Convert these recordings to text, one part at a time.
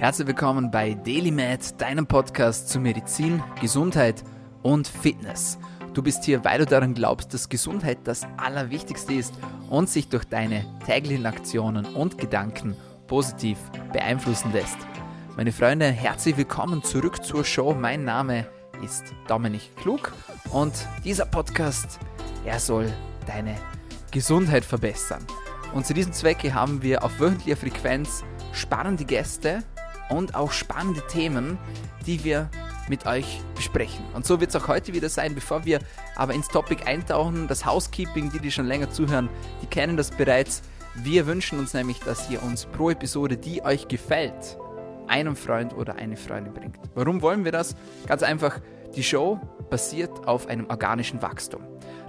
Herzlich willkommen bei DailyMed, deinem Podcast zu Medizin, Gesundheit und Fitness. Du bist hier, weil du daran glaubst, dass Gesundheit das Allerwichtigste ist und sich durch deine täglichen Aktionen und Gedanken positiv beeinflussen lässt. Meine Freunde, herzlich willkommen zurück zur Show. Mein Name ist Dominik Klug und dieser Podcast, er soll deine Gesundheit verbessern. Und zu diesem Zwecke haben wir auf wöchentlicher Frequenz spannende Gäste und auch spannende Themen, die wir mit euch besprechen. Und so wird es auch heute wieder sein. Bevor wir aber ins Topic eintauchen, das Housekeeping, die, die schon länger zuhören, die kennen das bereits. Wir wünschen uns nämlich, dass ihr uns pro Episode, die euch gefällt, einen Freund oder eine Freundin bringt. Warum wollen wir das? Ganz einfach, die Show basiert auf einem organischen Wachstum.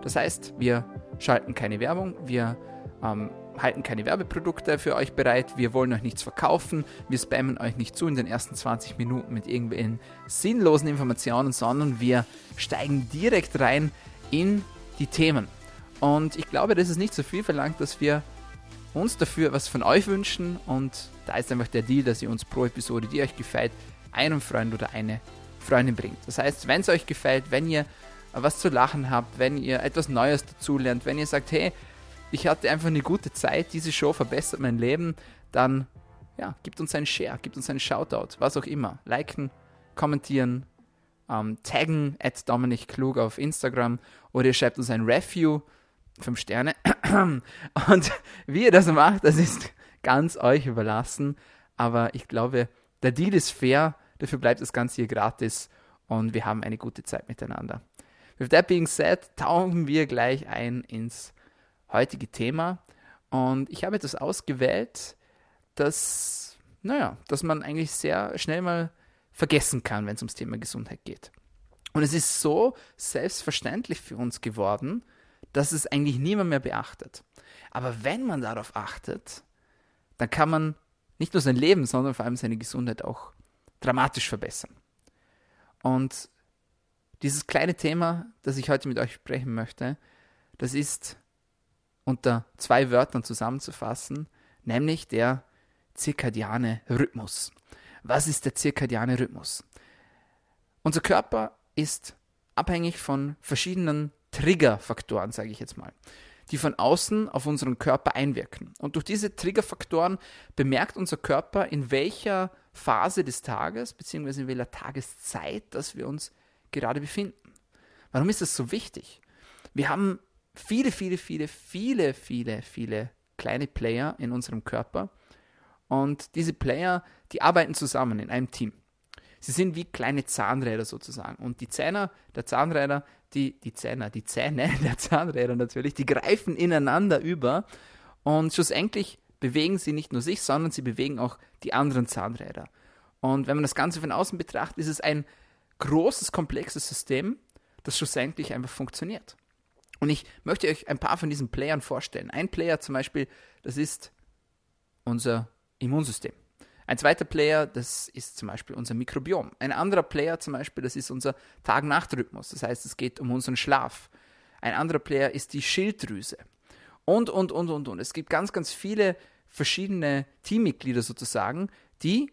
Das heißt, wir schalten keine Werbung, wir ähm, halten keine Werbeprodukte für euch bereit, wir wollen euch nichts verkaufen, wir spammen euch nicht zu in den ersten 20 Minuten mit irgendwelchen sinnlosen Informationen, sondern wir steigen direkt rein in die Themen. Und ich glaube, das ist nicht so viel verlangt, dass wir uns dafür was von euch wünschen und da ist einfach der Deal, dass ihr uns pro Episode, die euch gefällt, einen Freund oder eine Freundin bringt. Das heißt, wenn es euch gefällt, wenn ihr was zu lachen habt, wenn ihr etwas Neues dazulernt, wenn ihr sagt, hey, ich hatte einfach eine gute Zeit, diese Show verbessert mein Leben, dann ja, gibt uns einen Share, gibt uns einen Shoutout, was auch immer. Liken, kommentieren, ähm, taggen at Dominik Klug auf Instagram oder ihr schreibt uns ein Review, 5 Sterne. Und wie ihr das macht, das ist ganz euch überlassen. Aber ich glaube, der Deal ist fair, dafür bleibt das Ganze hier gratis und wir haben eine gute Zeit miteinander. With that being said, tauchen wir gleich ein ins heutige Thema. Und ich habe etwas ausgewählt, das, naja, dass man eigentlich sehr schnell mal vergessen kann, wenn es ums Thema Gesundheit geht. Und es ist so selbstverständlich für uns geworden, dass es eigentlich niemand mehr beachtet. Aber wenn man darauf achtet, dann kann man nicht nur sein Leben, sondern vor allem seine Gesundheit auch dramatisch verbessern. Und dieses kleine Thema, das ich heute mit euch sprechen möchte, das ist unter zwei Wörtern zusammenzufassen, nämlich der zirkadiane Rhythmus. Was ist der zirkadiane Rhythmus? Unser Körper ist abhängig von verschiedenen Triggerfaktoren, sage ich jetzt mal, die von außen auf unseren Körper einwirken. Und durch diese Triggerfaktoren bemerkt unser Körper, in welcher Phase des Tages bzw. in welcher Tageszeit, dass wir uns gerade befinden. Warum ist das so wichtig? Wir haben viele, viele, viele, viele, viele, viele kleine Player in unserem Körper. Und diese Player, die arbeiten zusammen in einem Team. Sie sind wie kleine Zahnräder sozusagen. Und die Zähne der Zahnräder, die, die Zähne, die Zähne der Zahnräder natürlich, die greifen ineinander über. Und schlussendlich bewegen sie nicht nur sich, sondern sie bewegen auch die anderen Zahnräder. Und wenn man das Ganze von außen betrachtet, ist es ein großes, komplexes System, das schlussendlich einfach funktioniert. Und ich möchte euch ein paar von diesen Playern vorstellen. Ein Player zum Beispiel, das ist unser Immunsystem. Ein zweiter Player, das ist zum Beispiel unser Mikrobiom. Ein anderer Player zum Beispiel, das ist unser Tag-Nacht-Rhythmus. Das heißt, es geht um unseren Schlaf. Ein anderer Player ist die Schilddrüse. Und, und, und, und, und. Es gibt ganz, ganz viele verschiedene Teammitglieder sozusagen, die,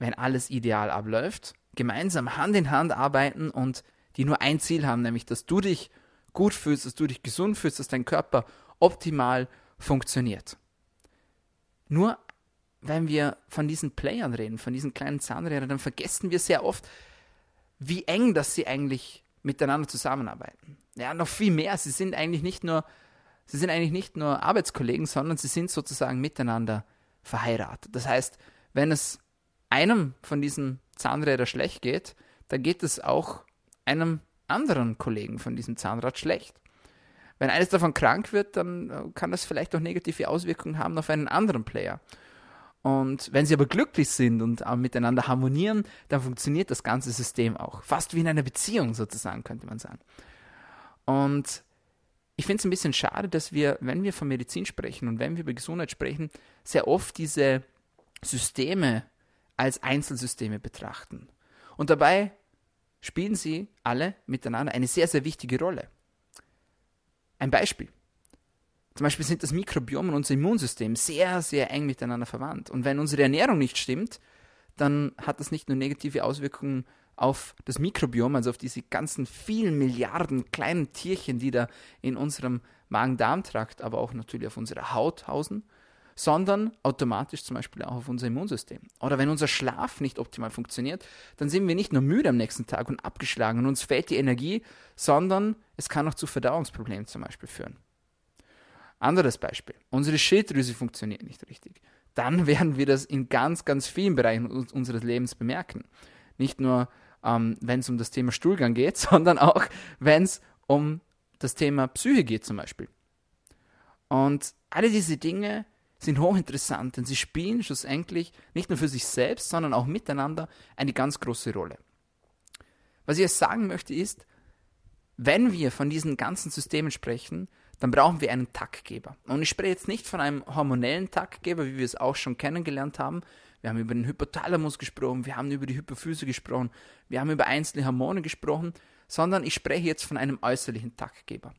wenn alles ideal abläuft, gemeinsam Hand in Hand arbeiten und die nur ein Ziel haben, nämlich dass du dich gut fühlst, dass du dich gesund fühlst, dass dein Körper optimal funktioniert. Nur wenn wir von diesen Playern reden, von diesen kleinen Zahnrädern, dann vergessen wir sehr oft, wie eng dass sie eigentlich miteinander zusammenarbeiten. Ja, noch viel mehr. Sie sind eigentlich nicht nur, sie sind eigentlich nicht nur Arbeitskollegen, sondern sie sind sozusagen miteinander verheiratet. Das heißt, wenn es einem von diesen Zahnrädern schlecht geht, dann geht es auch einem anderen Kollegen von diesem Zahnrad schlecht. Wenn eines davon krank wird, dann äh, kann das vielleicht auch negative Auswirkungen haben auf einen anderen Player. Und wenn sie aber glücklich sind und äh, miteinander harmonieren, dann funktioniert das ganze System auch. Fast wie in einer Beziehung sozusagen, könnte man sagen. Und ich finde es ein bisschen schade, dass wir, wenn wir von Medizin sprechen und wenn wir über Gesundheit sprechen, sehr oft diese Systeme als Einzelsysteme betrachten. Und dabei spielen sie alle miteinander eine sehr, sehr wichtige Rolle. Ein Beispiel. Zum Beispiel sind das Mikrobiom und unser Immunsystem sehr, sehr eng miteinander verwandt. Und wenn unsere Ernährung nicht stimmt, dann hat das nicht nur negative Auswirkungen auf das Mikrobiom, also auf diese ganzen vielen Milliarden kleinen Tierchen, die da in unserem Magen-Darm-Trakt, aber auch natürlich auf unserer Haut hausen, sondern automatisch zum Beispiel auch auf unser Immunsystem. Oder wenn unser Schlaf nicht optimal funktioniert, dann sind wir nicht nur müde am nächsten Tag und abgeschlagen und uns fehlt die Energie, sondern es kann auch zu Verdauungsproblemen zum Beispiel führen. Anderes Beispiel. Unsere Schilddrüse funktioniert nicht richtig. Dann werden wir das in ganz, ganz vielen Bereichen unseres Lebens bemerken. Nicht nur, ähm, wenn es um das Thema Stuhlgang geht, sondern auch, wenn es um das Thema Psyche geht zum Beispiel. Und alle diese Dinge sind hochinteressant, denn sie spielen schlussendlich nicht nur für sich selbst, sondern auch miteinander eine ganz große Rolle. Was ich jetzt sagen möchte ist, wenn wir von diesen ganzen Systemen sprechen, dann brauchen wir einen Taktgeber. Und ich spreche jetzt nicht von einem hormonellen Taktgeber, wie wir es auch schon kennengelernt haben. Wir haben über den Hypothalamus gesprochen, wir haben über die Hypophyse gesprochen, wir haben über einzelne Hormone gesprochen, sondern ich spreche jetzt von einem äußerlichen Taktgeber.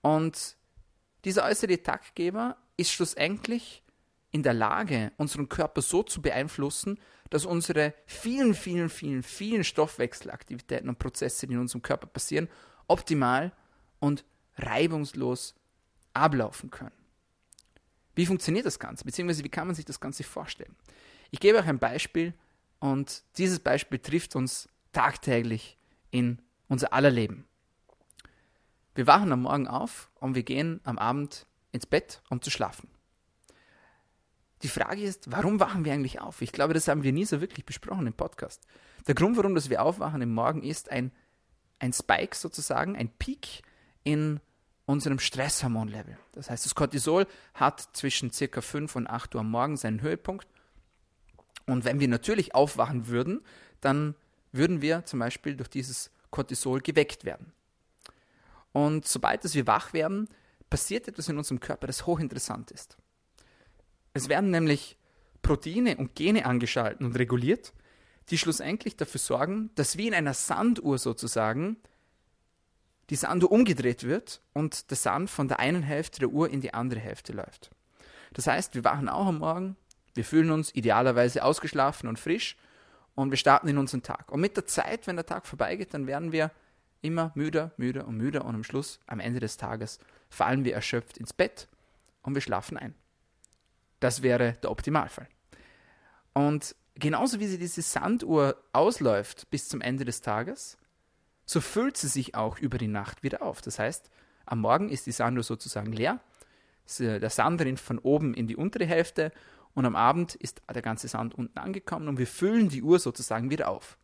Und dieser äußerliche Taktgeber ist schlussendlich in der Lage, unseren Körper so zu beeinflussen, dass unsere vielen, vielen, vielen, vielen Stoffwechselaktivitäten und Prozesse, die in unserem Körper passieren, optimal und reibungslos ablaufen können. Wie funktioniert das Ganze? Beziehungsweise wie kann man sich das Ganze vorstellen? Ich gebe euch ein Beispiel und dieses Beispiel trifft uns tagtäglich in unser aller Leben. Wir wachen am Morgen auf und wir gehen am Abend ins Bett, um zu schlafen. Die Frage ist, warum wachen wir eigentlich auf? Ich glaube, das haben wir nie so wirklich besprochen im Podcast. Der Grund, warum dass wir aufwachen im Morgen, ist ein, ein Spike sozusagen, ein Peak in unserem Stresshormonlevel. Das heißt, das Cortisol hat zwischen circa 5 und 8 Uhr am Morgen seinen Höhepunkt. Und wenn wir natürlich aufwachen würden, dann würden wir zum Beispiel durch dieses Cortisol geweckt werden. Und sobald wir wach werden, passiert etwas in unserem Körper, das hochinteressant ist. Es werden nämlich Proteine und Gene angeschaltet und reguliert, die schlussendlich dafür sorgen, dass wie in einer Sanduhr sozusagen die Sanduhr umgedreht wird und der Sand von der einen Hälfte der Uhr in die andere Hälfte läuft. Das heißt, wir wachen auch am Morgen, wir fühlen uns idealerweise ausgeschlafen und frisch und wir starten in unseren Tag. Und mit der Zeit, wenn der Tag vorbeigeht, dann werden wir immer müder, müder und müder und am Schluss, am Ende des Tages, fallen wir erschöpft ins Bett und wir schlafen ein. Das wäre der Optimalfall. Und genauso wie sie diese Sanduhr ausläuft bis zum Ende des Tages, so füllt sie sich auch über die Nacht wieder auf. Das heißt, am Morgen ist die Sanduhr sozusagen leer, der Sand rinnt von oben in die untere Hälfte und am Abend ist der ganze Sand unten angekommen und wir füllen die Uhr sozusagen wieder auf.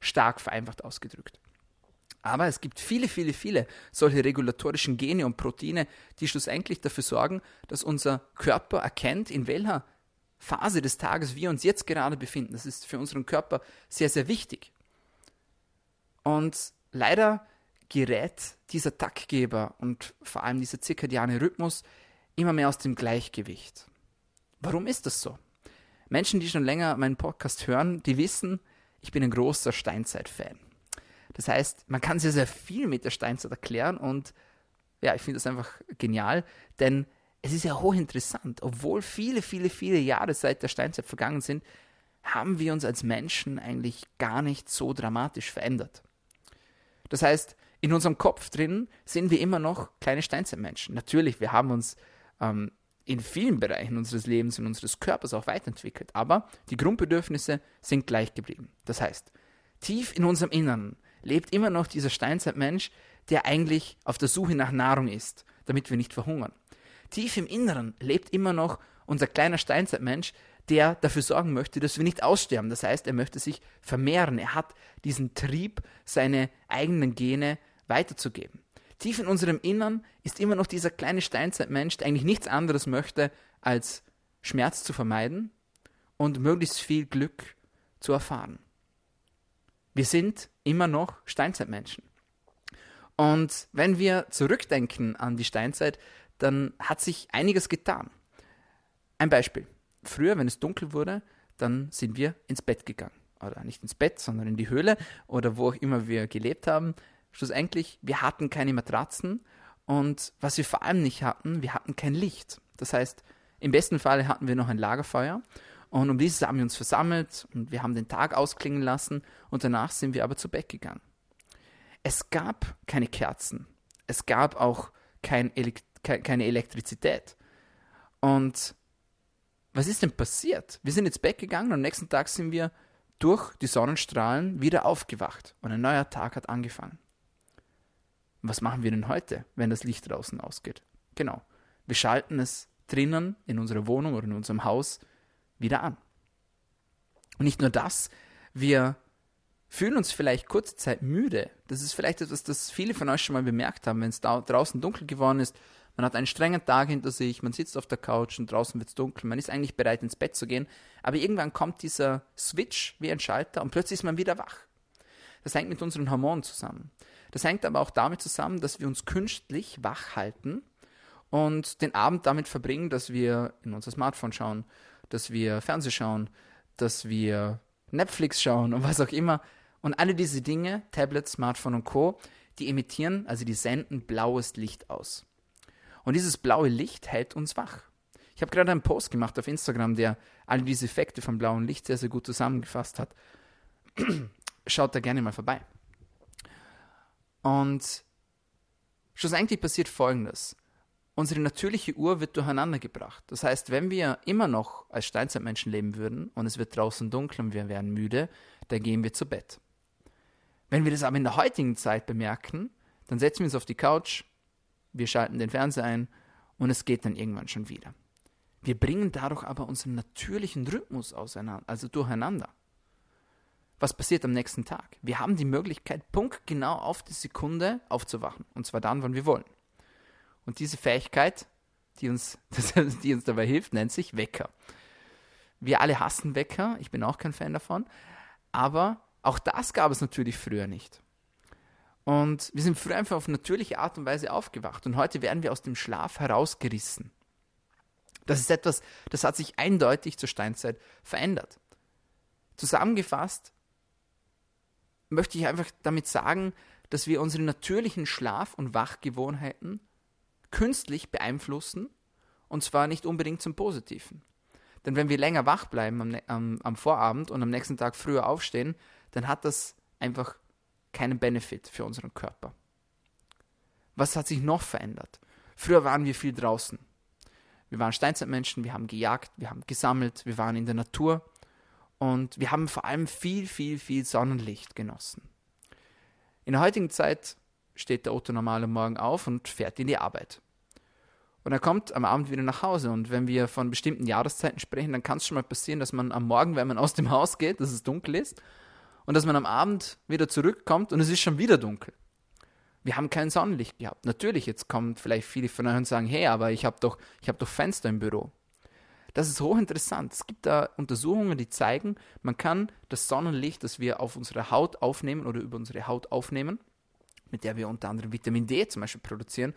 Stark vereinfacht ausgedrückt. Aber es gibt viele, viele, viele solche regulatorischen Gene und Proteine, die schlussendlich dafür sorgen, dass unser Körper erkennt, in welcher Phase des Tages wir uns jetzt gerade befinden. Das ist für unseren Körper sehr, sehr wichtig. Und leider gerät dieser Taktgeber und vor allem dieser zirkadiane Rhythmus immer mehr aus dem Gleichgewicht. Warum ist das so? Menschen, die schon länger meinen Podcast hören, die wissen, ich bin ein großer Steinzeit-Fan. Das heißt, man kann sehr, sehr viel mit der Steinzeit erklären und ja, ich finde das einfach genial, denn es ist ja hochinteressant. Obwohl viele, viele, viele Jahre seit der Steinzeit vergangen sind, haben wir uns als Menschen eigentlich gar nicht so dramatisch verändert. Das heißt, in unserem Kopf drin sind wir immer noch kleine Steinzeitmenschen. Natürlich, wir haben uns ähm, in vielen Bereichen unseres Lebens und unseres Körpers auch weiterentwickelt, aber die Grundbedürfnisse sind gleich geblieben. Das heißt, tief in unserem Inneren lebt immer noch dieser Steinzeitmensch, der eigentlich auf der Suche nach Nahrung ist, damit wir nicht verhungern. Tief im Inneren lebt immer noch unser kleiner Steinzeitmensch, der dafür sorgen möchte, dass wir nicht aussterben. Das heißt, er möchte sich vermehren. Er hat diesen Trieb, seine eigenen Gene weiterzugeben. Tief in unserem Innern ist immer noch dieser kleine Steinzeitmensch, der eigentlich nichts anderes möchte, als Schmerz zu vermeiden und möglichst viel Glück zu erfahren. Wir sind immer noch Steinzeitmenschen. Und wenn wir zurückdenken an die Steinzeit, dann hat sich einiges getan. Ein Beispiel. Früher, wenn es dunkel wurde, dann sind wir ins Bett gegangen. Oder nicht ins Bett, sondern in die Höhle oder wo auch immer wir gelebt haben. Schlussendlich, wir hatten keine Matratzen und was wir vor allem nicht hatten, wir hatten kein Licht. Das heißt, im besten Fall hatten wir noch ein Lagerfeuer Und um dieses haben wir uns versammelt und wir haben den Tag ausklingen lassen und danach sind wir aber zu Bett gegangen. Es gab keine Kerzen. Es gab auch kein Elekt keine Elektrizität. Und was ist denn passiert? Wir sind ins Bett gegangen und am nächsten Tag sind wir durch die Sonnenstrahlen wieder aufgewacht und ein neuer Tag hat angefangen. Was machen wir denn heute, wenn das Licht draußen ausgeht? Genau, wir schalten es drinnen in unserer Wohnung oder in unserem Haus wieder an. Und nicht nur das, wir fühlen uns vielleicht kurze Zeit müde. Das ist vielleicht etwas, das viele von euch schon mal bemerkt haben, wenn es da draußen dunkel geworden ist. Man hat einen strengen Tag hinter sich, man sitzt auf der Couch und draußen wird es dunkel, man ist eigentlich bereit ins Bett zu gehen, aber irgendwann kommt dieser Switch wie ein Schalter und plötzlich ist man wieder wach. Das hängt mit unseren Hormonen zusammen. Das hängt aber auch damit zusammen, dass wir uns künstlich wach halten und den Abend damit verbringen, dass wir in unser Smartphone schauen, dass wir Fernseh schauen, dass wir Netflix schauen und was auch immer. Und alle diese Dinge, Tablet, Smartphone und Co., die emittieren, also die senden blaues Licht aus. Und dieses blaue Licht hält uns wach. Ich habe gerade einen Post gemacht auf Instagram, der all diese Effekte vom blauen Licht sehr, sehr gut zusammengefasst hat. Schaut da gerne mal vorbei. Und schlussendlich passiert Folgendes unsere natürliche Uhr wird durcheinander gebracht. Das heißt, wenn wir immer noch als Steinzeitmenschen leben würden und es wird draußen dunkel und wir werden müde, dann gehen wir zu Bett. Wenn wir das aber in der heutigen Zeit bemerken, dann setzen wir uns auf die Couch, wir schalten den Fernseher ein und es geht dann irgendwann schon wieder. Wir bringen dadurch aber unseren natürlichen Rhythmus auseinander, also durcheinander. Was passiert am nächsten Tag? Wir haben die Möglichkeit, punktgenau auf die Sekunde aufzuwachen. Und zwar dann, wann wir wollen. Und diese Fähigkeit, die uns, die uns dabei hilft, nennt sich Wecker. Wir alle hassen Wecker, ich bin auch kein Fan davon, aber auch das gab es natürlich früher nicht. Und wir sind früher einfach auf natürliche Art und Weise aufgewacht und heute werden wir aus dem Schlaf herausgerissen. Das ist etwas, das hat sich eindeutig zur Steinzeit verändert. Zusammengefasst möchte ich einfach damit sagen, dass wir unsere natürlichen Schlaf- und Wachgewohnheiten künstlich beeinflussen und zwar nicht unbedingt zum Positiven. Denn wenn wir länger wach bleiben am, am, am, Vorabend und am nächsten Tag früher aufstehen, dann hat das einfach keinen Benefit für unseren Körper. Was hat sich noch verändert? Früher waren wir viel draußen. Wir waren Steinzeitmenschen, wir haben gejagt, wir haben gesammelt, wir waren in der Natur und wir haben vor allem viel, viel, viel Sonnenlicht genossen. In der heutigen Zeit steht der Otto normal am Morgen auf und fährt in die Arbeit. Und er kommt am Abend wieder nach Hause. Und wenn wir von bestimmten Jahreszeiten sprechen, dann kann es schon mal passieren, dass man am Morgen, wenn man aus dem Haus geht, dass es dunkel ist, und dass man am Abend wieder zurückkommt und es ist schon wieder dunkel. Wir haben kein Sonnenlicht gehabt. Natürlich, jetzt kommen vielleicht viele von euch und sagen, hey, aber ich habe doch, hab doch Fenster im Büro. Das ist hochinteressant. Es gibt da Untersuchungen, die zeigen, man kann das Sonnenlicht, das wir auf unsere Haut aufnehmen oder über unsere Haut aufnehmen, mit der wir unter anderem Vitamin D zum Beispiel produzieren,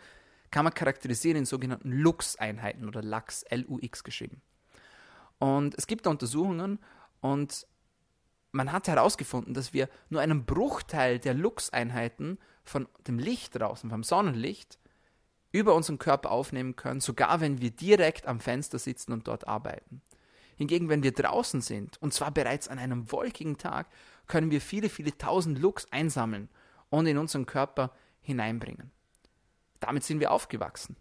kann man charakterisieren in sogenannten Lux-Einheiten oder LUX, L-U-X geschrieben. Und es gibt da Untersuchungen und man hat herausgefunden, dass wir nur einen Bruchteil der Lux-Einheiten von dem Licht draußen, vom Sonnenlicht, über unseren Körper aufnehmen können, sogar wenn wir direkt am Fenster sitzen und dort arbeiten. Hingegen, wenn wir draußen sind, und zwar bereits an einem wolkigen Tag, können wir viele, viele tausend Lux einsammeln und in unseren Körper hineinbringen. Damit sind wir aufgewachsen.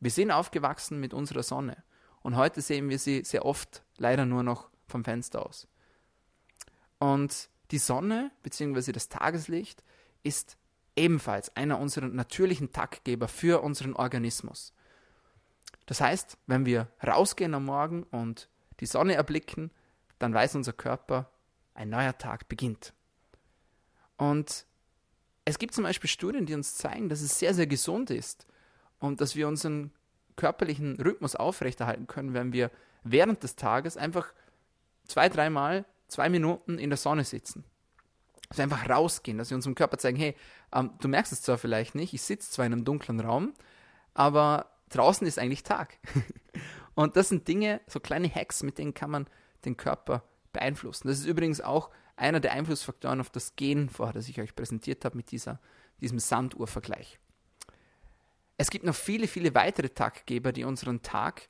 Wir sind aufgewachsen mit unserer Sonne. Und heute sehen wir sie sehr oft leider nur noch vom Fenster aus. Und die Sonne bzw. das Tageslicht ist ebenfalls einer unserer natürlichen Taktgeber für unseren Organismus. Das heißt, wenn wir rausgehen am Morgen und die Sonne erblicken, dann weiß unser Körper, ein neuer Tag beginnt. Und es gibt zum Beispiel Studien, die uns zeigen, dass es sehr, sehr gesund ist und dass wir unseren körperlichen Rhythmus aufrechterhalten können, wenn wir während des Tages einfach zwei, dreimal, zwei Minuten in der Sonne sitzen. Dass wir einfach rausgehen, dass wir unserem Körper zeigen, hey, ähm, du merkst es zwar vielleicht nicht, ich sitze zwar in einem dunklen Raum, aber draußen ist eigentlich Tag. und das sind Dinge, so kleine Hacks, mit denen kann man den Körper beeinflussen. Das ist übrigens auch einer der Einflussfaktoren auf das Gen vorher, das ich euch präsentiert habe mit dieser, diesem Sanduhrvergleich. Es gibt noch viele, viele weitere Taggeber, die unseren Tag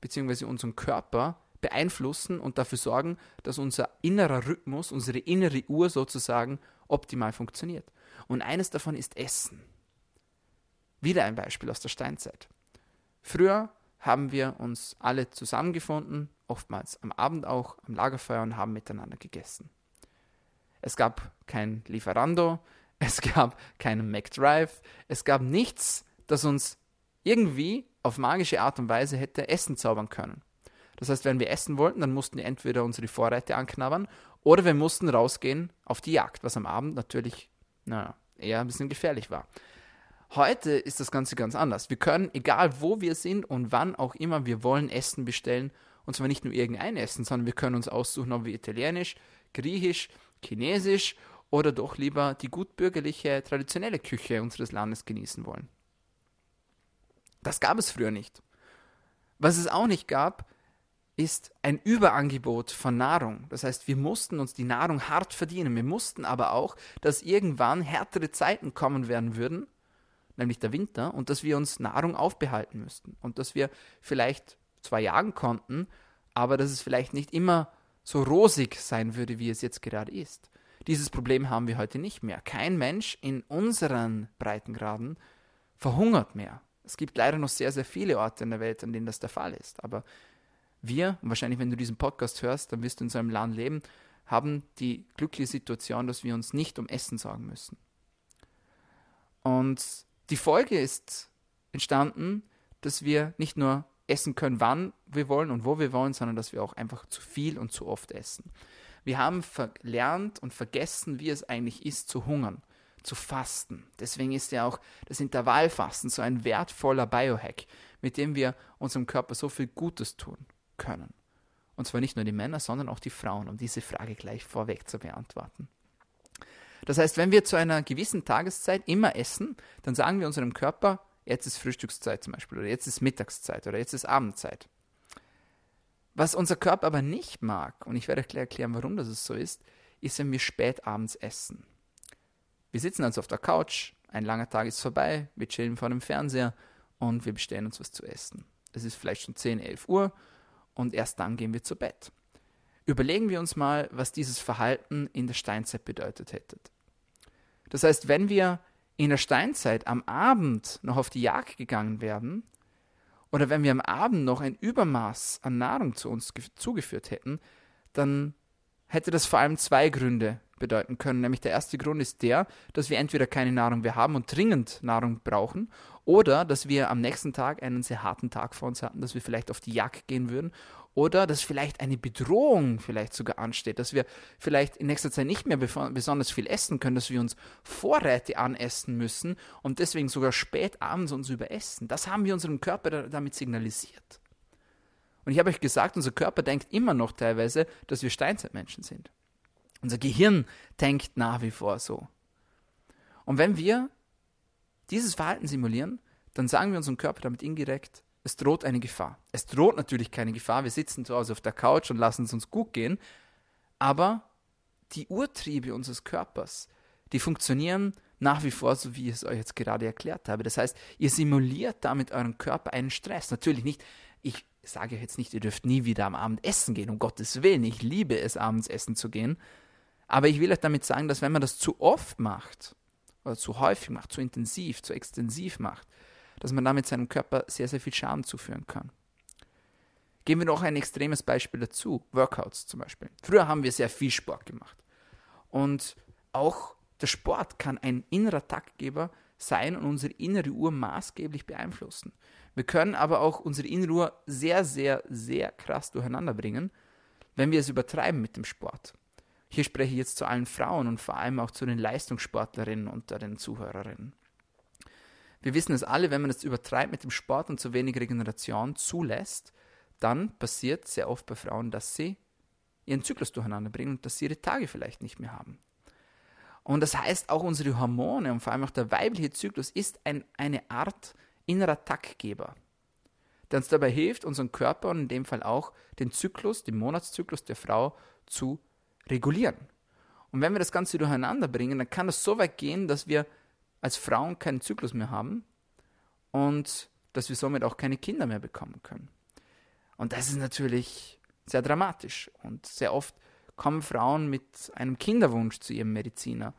bzw. unseren Körper beeinflussen und dafür sorgen, dass unser innerer Rhythmus, unsere innere Uhr sozusagen optimal funktioniert. Und eines davon ist Essen. Wieder ein Beispiel aus der Steinzeit. Früher haben wir uns alle zusammengefunden, oftmals am Abend auch, am Lagerfeuer und haben miteinander gegessen. Es gab kein Lieferando, es gab keinen McDrive, es gab nichts, das uns irgendwie auf magische Art und Weise hätte Essen zaubern können. Das heißt, wenn wir essen wollten, dann mussten wir entweder unsere Vorräte anknabbern oder wir mussten rausgehen auf die Jagd, was am Abend natürlich naja, eher ein bisschen gefährlich war. Heute ist das Ganze ganz anders. Wir können, egal wo wir sind und wann auch immer wir wollen, Essen bestellen. Und zwar nicht nur irgendein Essen, sondern wir können uns aussuchen, ob wir italienisch, griechisch, chinesisch oder doch lieber die gutbürgerliche, traditionelle Küche unseres Landes genießen wollen. Das gab es früher nicht. Was es auch nicht gab, ist ein Überangebot von Nahrung. Das heißt, wir mussten uns die Nahrung hart verdienen. Wir mussten aber auch, dass irgendwann härtere Zeiten kommen werden würden, nämlich der Winter, und dass wir uns Nahrung aufbehalten müssten. Und dass wir vielleicht zwar jagen konnten, aber dass es vielleicht nicht immer so rosig sein würde, wie es jetzt gerade ist. Dieses Problem haben wir heute nicht mehr. Kein Mensch in unseren Breitengraden verhungert mehr. Es gibt leider noch sehr, sehr viele Orte in der Welt, an denen das der Fall ist. Aber wir, wahrscheinlich wenn du diesen Podcast hörst, dann wirst du in so einem Land leben, haben die glückliche Situation, dass wir uns nicht um Essen sorgen müssen. Und die Folge ist entstanden, dass wir nicht nur essen können, wann wir wollen und wo wir wollen, sondern dass wir auch einfach zu viel und zu oft essen. Wir haben verlernt und vergessen, wie es eigentlich ist, zu hungern zu fasten. Deswegen ist ja auch das Intervallfasten so ein wertvoller Biohack, mit dem wir unserem Körper so viel Gutes tun können. Und zwar nicht nur die Männer, sondern auch die Frauen, um diese Frage gleich vorweg zu beantworten. Das heißt, wenn wir zu einer gewissen Tageszeit immer essen, dann sagen wir unserem Körper, jetzt ist Frühstückszeit zum Beispiel, oder jetzt ist Mittagszeit, oder jetzt ist Abendzeit. Was unser Körper aber nicht mag, und ich werde gleich erklären, warum das so ist, ist, wenn wir spät abends essen. Wir sitzen also auf der Couch, ein langer Tag ist vorbei, wir chillen vor dem Fernseher und wir bestellen uns was zu essen. Es ist vielleicht schon 10, 11 Uhr und erst dann gehen wir zu Bett. Überlegen wir uns mal, was dieses Verhalten in der Steinzeit bedeutet hätte. Das heißt, wenn wir in der Steinzeit am Abend noch auf die Jagd gegangen wären, oder wenn wir am Abend noch ein Übermaß an Nahrung zu uns zugeführt hätten, dann hätte das vor allem zwei Gründe bedeuten können. Nämlich der erste Grund ist der, dass wir entweder keine Nahrung mehr haben und dringend Nahrung brauchen, oder dass wir am nächsten Tag einen sehr harten Tag vor uns hatten, dass wir vielleicht auf die Jagd gehen würden, oder dass vielleicht eine Bedrohung vielleicht sogar ansteht, dass wir vielleicht in nächster Zeit nicht mehr besonders viel essen können, dass wir uns Vorräte anessen müssen und deswegen sogar spät abends uns überessen. Das haben wir unserem Körper damit signalisiert. Und ich habe euch gesagt, unser Körper denkt immer noch teilweise, dass wir Steinzeitmenschen sind. Unser Gehirn denkt nach wie vor so. Und wenn wir dieses Verhalten simulieren, dann sagen wir unserem Körper damit indirekt, es droht eine Gefahr. Es droht natürlich keine Gefahr. Wir sitzen zu Hause auf der Couch und lassen es uns gut gehen. Aber die Urtriebe unseres Körpers, die funktionieren nach wie vor, so wie ich es euch jetzt gerade erklärt habe. Das heißt, ihr simuliert damit euren Körper einen Stress. Natürlich nicht, ich sage jetzt nicht, ihr dürft nie wieder am Abend essen gehen, um Gottes Willen. Ich liebe es, abends essen zu gehen. Aber ich will euch damit sagen, dass wenn man das zu oft macht, oder zu häufig macht, zu intensiv, zu extensiv macht, dass man damit seinem Körper sehr, sehr viel Schaden zuführen kann. Geben wir noch ein extremes Beispiel dazu, Workouts zum Beispiel. Früher haben wir sehr viel Sport gemacht. Und auch der Sport kann ein innerer Taktgeber sein und unsere innere Uhr maßgeblich beeinflussen. Wir können aber auch unsere innere Uhr sehr, sehr, sehr krass durcheinander bringen, wenn wir es übertreiben mit dem Sport. Hier spreche ich jetzt zu allen Frauen und vor allem auch zu den Leistungssportlerinnen unter den Zuhörerinnen. Wir wissen es alle, wenn man es übertreibt mit dem Sport und zu wenig Regeneration zulässt, dann passiert sehr oft bei Frauen, dass sie ihren Zyklus durcheinander bringen und dass sie ihre Tage vielleicht nicht mehr haben. Und das heißt, auch unsere Hormone und vor allem auch der weibliche Zyklus ist ein, eine Art innerer Taktgeber, der uns dabei hilft, unseren Körper und in dem Fall auch den Zyklus, den Monatszyklus der Frau zu regulieren. Und wenn wir das Ganze durcheinander bringen, dann kann das so weit gehen, dass wir als Frauen keinen Zyklus mehr haben und dass wir somit auch keine Kinder mehr bekommen können. Und das ist natürlich sehr dramatisch. Und sehr oft kommen Frauen mit einem Kinderwunsch zu ihrem Mediziner.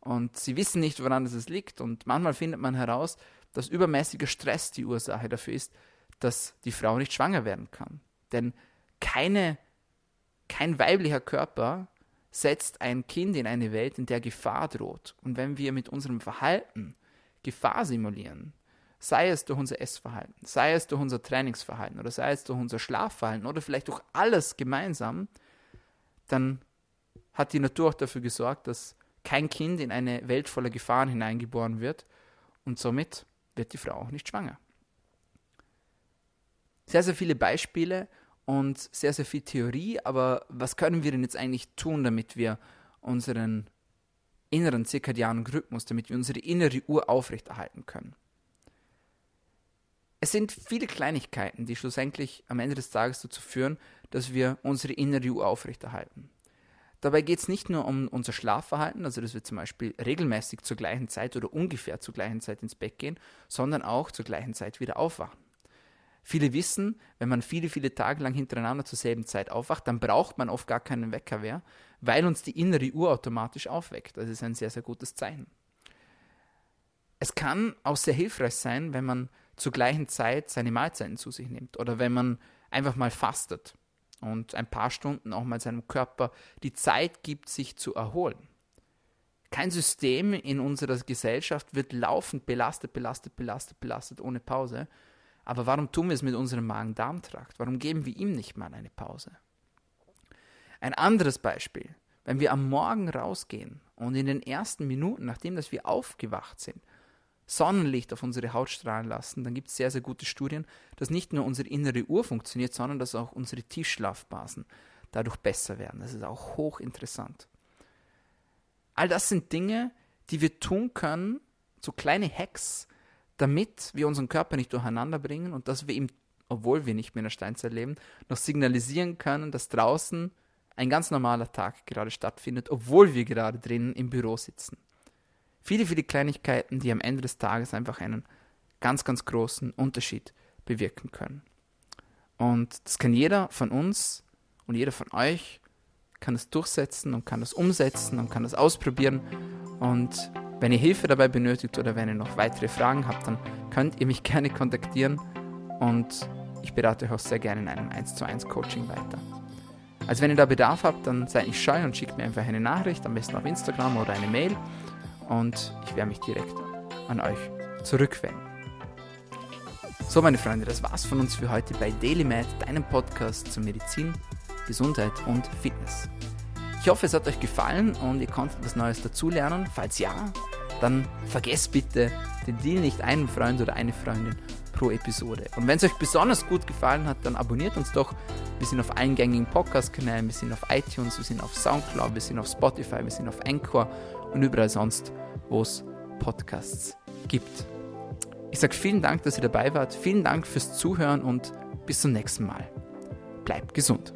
Und sie wissen nicht, woran es liegt. Und manchmal findet man heraus, dass übermäßiger Stress die Ursache dafür ist, dass die Frau nicht schwanger werden kann. Denn keine, kein weiblicher Körper setzt ein Kind in eine Welt, in der Gefahr droht. Und wenn wir mit unserem Verhalten Gefahr simulieren, sei es durch unser Essverhalten, sei es durch unser Trainingsverhalten oder sei es durch unser Schlafverhalten oder vielleicht durch alles gemeinsam, dann hat die Natur auch dafür gesorgt, dass kein Kind in eine Welt voller Gefahren hineingeboren wird und somit wird die Frau auch nicht schwanger. Sehr, sehr viele Beispiele und sehr, sehr viel Theorie, aber was können wir denn jetzt eigentlich tun, damit wir unseren inneren zirkadianen Rhythmus, damit wir unsere innere Uhr aufrechterhalten können? Es sind viele Kleinigkeiten, die schlussendlich am Ende des Tages dazu führen, dass wir unsere innere Uhr aufrechterhalten. Dabei geht es nicht nur um unser Schlafverhalten, also dass wir zum Beispiel regelmäßig zur gleichen Zeit oder ungefähr zur gleichen Zeit ins Bett gehen, sondern auch zur gleichen Zeit wieder aufwachen. Viele wissen, wenn man viele, viele Tage lang hintereinander zur selben Zeit aufwacht, dann braucht man oft gar keinen Wecker mehr, weil uns die innere Uhr automatisch aufweckt. Das ist ein sehr, sehr gutes Zeichen. Es kann auch sehr hilfreich sein, wenn man zur gleichen Zeit seine Mahlzeiten zu sich nimmt oder wenn man einfach mal fastet und ein paar Stunden auch mal seinem Körper die Zeit gibt, sich zu erholen. Kein System in unserer Gesellschaft wird laufend belastet, belastet, belastet, belastet ohne Pause. Aber warum tun wir es mit unserem Magen-Darm-Trakt? Warum geben wir ihm nicht mal eine Pause? Ein anderes Beispiel, wenn wir am Morgen rausgehen und in den ersten Minuten, nachdem dass wir aufgewacht sind, Sonnenlicht auf unsere Haut strahlen lassen, dann gibt es sehr, sehr gute Studien, dass nicht nur unsere innere Uhr funktioniert, sondern dass auch unsere Tiefschlafbasen dadurch besser werden. Das ist auch hochinteressant. All das sind Dinge, die wir tun können, so kleine Hacks, damit wir unseren Körper nicht durcheinander bringen und dass wir ihm, obwohl wir nicht mehr in der Steinzeit leben, noch signalisieren können, dass draußen ein ganz normaler Tag gerade stattfindet, obwohl wir gerade drinnen im Büro sitzen. Viele, viele Kleinigkeiten, die am Ende des Tages einfach einen ganz, ganz großen Unterschied bewirken können. Und das kann jeder von uns und jeder von euch kann es durchsetzen und kann es umsetzen und kann es ausprobieren. Und wenn ihr Hilfe dabei benötigt oder wenn ihr noch weitere Fragen habt, dann könnt ihr mich gerne kontaktieren und ich berate euch auch sehr gerne in einem 1 zu 1 Coaching weiter. Also wenn ihr da Bedarf habt, dann seid nicht scheu und schickt mir einfach eine Nachricht, am besten auf Instagram oder eine Mail und ich werde mich direkt an euch zurückwenden. So, meine Freunde, das war's von uns für heute bei DailyMed, deinem Podcast zu Medizin, Gesundheit und Fitness. Ich hoffe, es hat euch gefallen und ihr konntet was Neues dazulernen. Falls ja, dann vergesst bitte den Deal nicht einem Freund oder eine Freundin pro Episode. Und wenn es euch besonders gut gefallen hat, dann abonniert uns doch. Wir sind auf eingängigen Podcast-Kanälen, wir sind auf iTunes, wir sind auf Soundcloud, wir sind auf Spotify, wir sind auf Anchor und überall sonst, wo es Podcasts gibt. Ich sage vielen Dank, dass ihr dabei wart. Vielen Dank fürs Zuhören und bis zum nächsten Mal. Bleibt gesund.